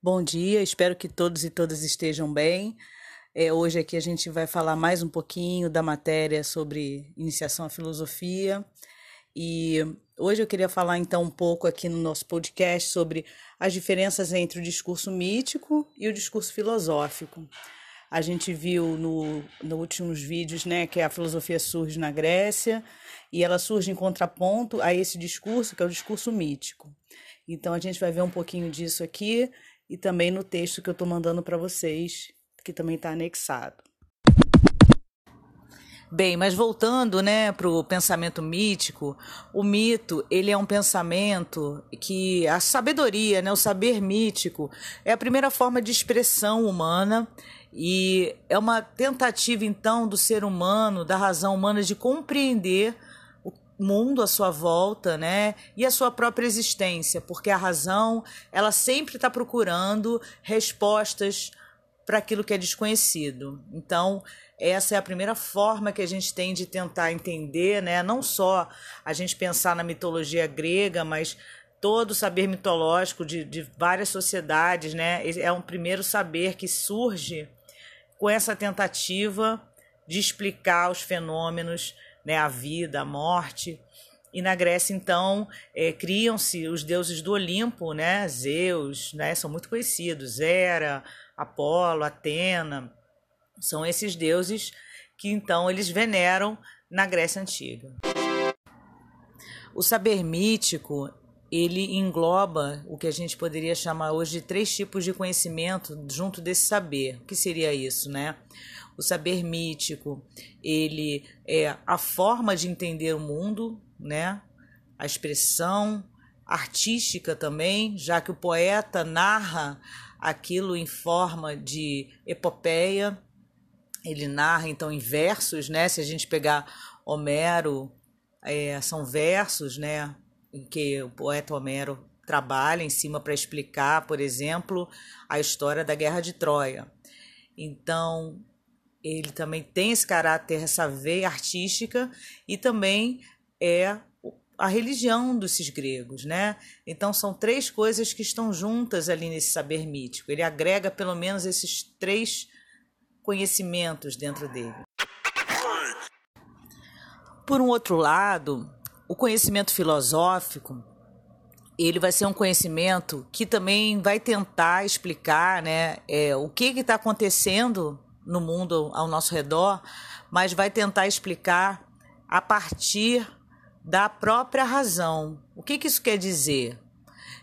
Bom dia, espero que todos e todas estejam bem. É, hoje aqui a gente vai falar mais um pouquinho da matéria sobre iniciação à filosofia. E hoje eu queria falar então um pouco aqui no nosso podcast sobre as diferenças entre o discurso mítico e o discurso filosófico. A gente viu no, nos últimos vídeos né, que a filosofia surge na Grécia e ela surge em contraponto a esse discurso, que é o discurso mítico. Então a gente vai ver um pouquinho disso aqui e também no texto que eu estou mandando para vocês, que também está anexado. Bem, mas voltando, né, para o pensamento mítico, o mito ele é um pensamento que a sabedoria, né, o saber mítico é a primeira forma de expressão humana e é uma tentativa então do ser humano, da razão humana de compreender mundo à sua volta, né, e a sua própria existência, porque a razão ela sempre está procurando respostas para aquilo que é desconhecido. Então essa é a primeira forma que a gente tem de tentar entender, né? Não só a gente pensar na mitologia grega, mas todo o saber mitológico de, de várias sociedades, né? É um primeiro saber que surge com essa tentativa de explicar os fenômenos, né? A vida, a morte. E na Grécia, então, é, criam-se os deuses do Olimpo, né? Zeus, né? São muito conhecidos. Hera, Apolo, Atena são esses deuses que então eles veneram na Grécia Antiga. O saber mítico, ele engloba o que a gente poderia chamar hoje de três tipos de conhecimento junto desse saber. O que seria isso, né? O saber mítico, ele é a forma de entender o mundo, né? A expressão artística também, já que o poeta narra aquilo em forma de epopeia, ele narra então em versos, né? Se a gente pegar Homero, é, são versos, né? Em que o poeta Homero trabalha em cima para explicar, por exemplo, a história da Guerra de Troia. Então, ele também tem esse caráter, essa veia artística e também é a religião desses gregos, né? Então são três coisas que estão juntas ali nesse saber mítico. Ele agrega pelo menos esses três conhecimentos dentro dele. Por um outro lado, o conhecimento filosófico ele vai ser um conhecimento que também vai tentar explicar né, é, o que está acontecendo no mundo ao nosso redor, mas vai tentar explicar a partir da própria razão. O que, que isso quer dizer?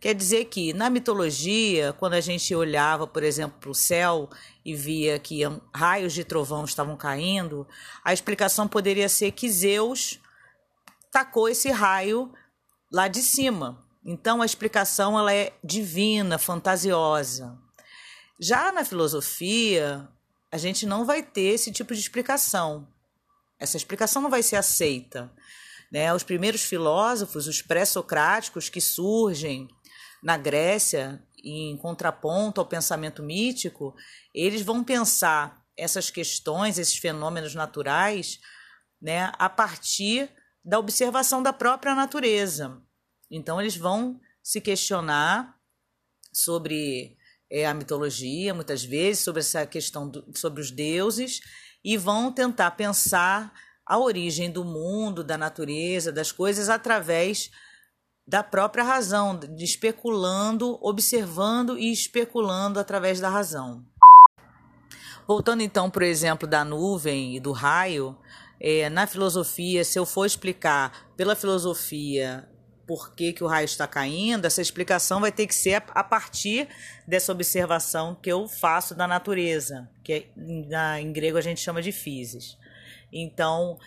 Quer dizer que na mitologia, quando a gente olhava, por exemplo, para o céu e via que raios de trovão estavam caindo, a explicação poderia ser que Zeus tacou esse raio lá de cima. Então a explicação ela é divina, fantasiosa. Já na filosofia, a gente não vai ter esse tipo de explicação. Essa explicação não vai ser aceita. Né? Os primeiros filósofos, os pré-socráticos que surgem na Grécia, em contraponto ao pensamento mítico, eles vão pensar essas questões, esses fenômenos naturais, né, a partir da observação da própria natureza. Então, eles vão se questionar sobre é, a mitologia, muitas vezes, sobre essa questão do, sobre os deuses, e vão tentar pensar a origem do mundo, da natureza, das coisas através da própria razão, de especulando, observando e especulando através da razão. Voltando então para o exemplo da nuvem e do raio, é, na filosofia, se eu for explicar pela filosofia por que, que o raio está caindo, essa explicação vai ter que ser a partir dessa observação que eu faço da natureza, que na, em grego a gente chama de physis. Então,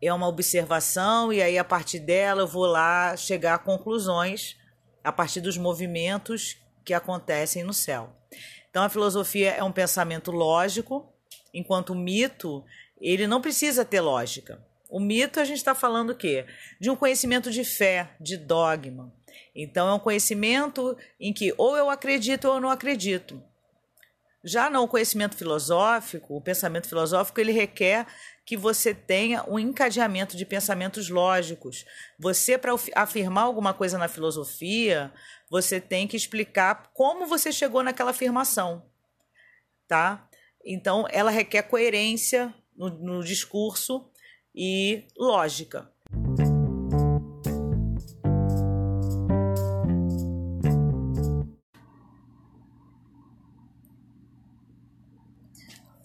é uma observação e aí a partir dela eu vou lá chegar a conclusões a partir dos movimentos que acontecem no céu. Então a filosofia é um pensamento lógico, enquanto o mito ele não precisa ter lógica. O mito a gente está falando o quê? De um conhecimento de fé, de dogma. Então é um conhecimento em que ou eu acredito ou eu não acredito. Já no conhecimento filosófico, o pensamento filosófico ele requer que você tenha um encadeamento de pensamentos lógicos. Você, para afirmar alguma coisa na filosofia, você tem que explicar como você chegou naquela afirmação, tá? Então, ela requer coerência no, no discurso e lógica.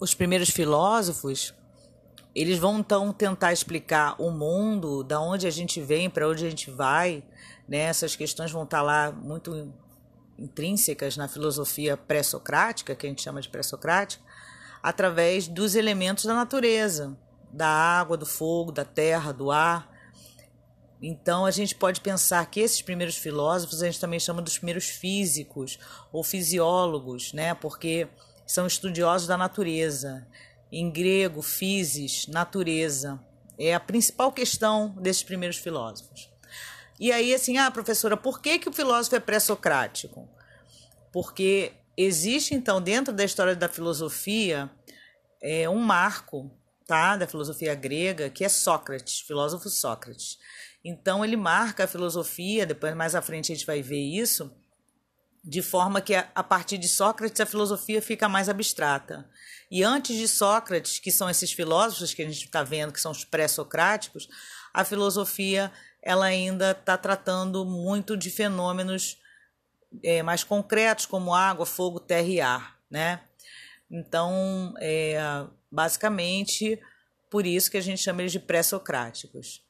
Os primeiros filósofos, eles vão então tentar explicar o mundo, da onde a gente vem, para onde a gente vai, né? Essas questões vão estar lá muito intrínsecas na filosofia pré-socrática, que a gente chama de pré-socrática, através dos elementos da natureza, da água, do fogo, da terra, do ar. Então a gente pode pensar que esses primeiros filósofos a gente também chama dos primeiros físicos ou fisiólogos, né? Porque são estudiosos da natureza. Em grego, physis, natureza, é a principal questão desses primeiros filósofos. E aí, assim, ah, professora, por que, que o filósofo é pré-socrático? Porque existe, então, dentro da história da filosofia, é, um marco tá, da filosofia grega, que é Sócrates, filósofo Sócrates. Então, ele marca a filosofia, depois mais à frente a gente vai ver isso, de forma que a partir de Sócrates a filosofia fica mais abstrata. E antes de Sócrates, que são esses filósofos que a gente está vendo, que são os pré-socráticos, a filosofia ela ainda está tratando muito de fenômenos é, mais concretos, como água, fogo, terra e ar. Né? Então, é, basicamente, por isso que a gente chama eles de pré-socráticos.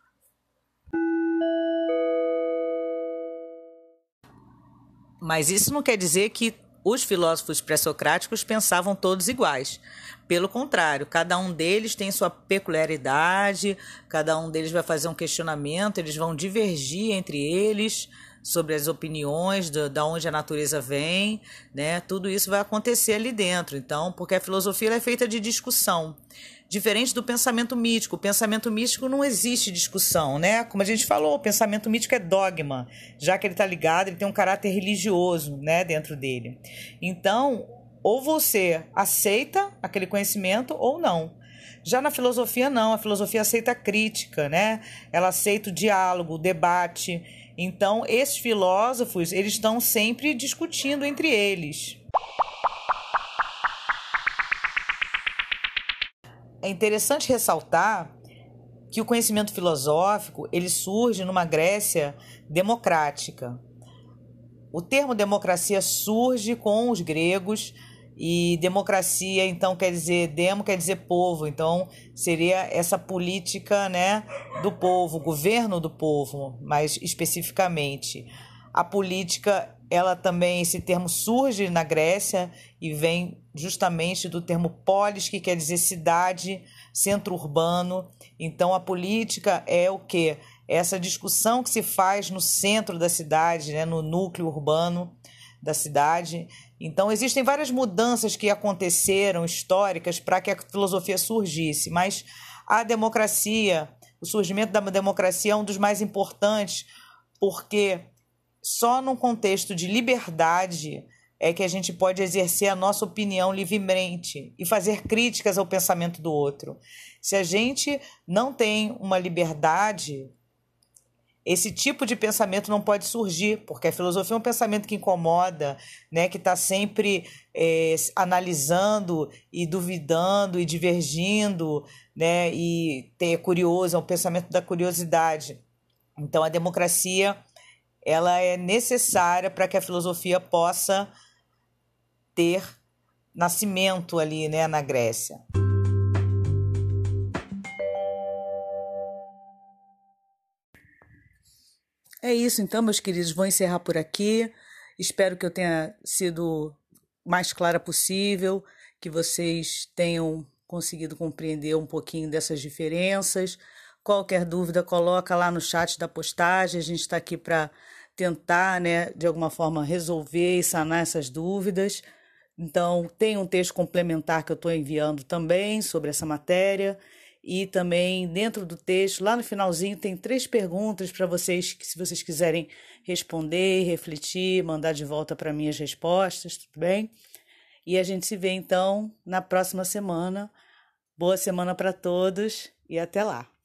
Mas isso não quer dizer que os filósofos pré-socráticos pensavam todos iguais. Pelo contrário, cada um deles tem sua peculiaridade, cada um deles vai fazer um questionamento, eles vão divergir entre eles sobre as opiniões, da, da onde a natureza vem, né? Tudo isso vai acontecer ali dentro. Então, porque a filosofia é feita de discussão. Diferente do pensamento místico. O pensamento místico não existe discussão, né? Como a gente falou, o pensamento místico é dogma, já que ele está ligado, ele tem um caráter religioso, né, dentro dele. Então, ou você aceita aquele conhecimento ou não. Já na filosofia, não. A filosofia aceita a crítica, né? Ela aceita o diálogo, o debate. Então, esses filósofos, eles estão sempre discutindo entre eles. é interessante ressaltar que o conhecimento filosófico ele surge numa Grécia democrática. O termo democracia surge com os gregos e democracia então quer dizer demo quer dizer povo, então seria essa política, né, do povo, governo do povo, mais especificamente. A política, ela também esse termo surge na Grécia e vem justamente do termo polis, que quer dizer cidade, centro urbano. Então a política é o que? Essa discussão que se faz no centro da cidade, né, no núcleo urbano da cidade. Então existem várias mudanças que aconteceram históricas para que a filosofia surgisse, mas a democracia, o surgimento da democracia é um dos mais importantes, porque só num contexto de liberdade é que a gente pode exercer a nossa opinião livremente e fazer críticas ao pensamento do outro. Se a gente não tem uma liberdade, esse tipo de pensamento não pode surgir, porque a filosofia é um pensamento que incomoda, né, que está sempre é, analisando e duvidando e divergindo, né, e é curioso, é um pensamento da curiosidade. Então a democracia ela é necessária para que a filosofia possa ter nascimento ali, né, na Grécia. É isso, então, meus queridos, vou encerrar por aqui. Espero que eu tenha sido mais clara possível, que vocês tenham conseguido compreender um pouquinho dessas diferenças. Qualquer dúvida, coloca lá no chat da postagem. A gente está aqui para tentar, né, de alguma forma, resolver e sanar essas dúvidas. Então, tem um texto complementar que eu estou enviando também sobre essa matéria. E também dentro do texto, lá no finalzinho, tem três perguntas para vocês, que se vocês quiserem responder, refletir, mandar de volta para mim as respostas, tudo bem? E a gente se vê então na próxima semana. Boa semana para todos e até lá.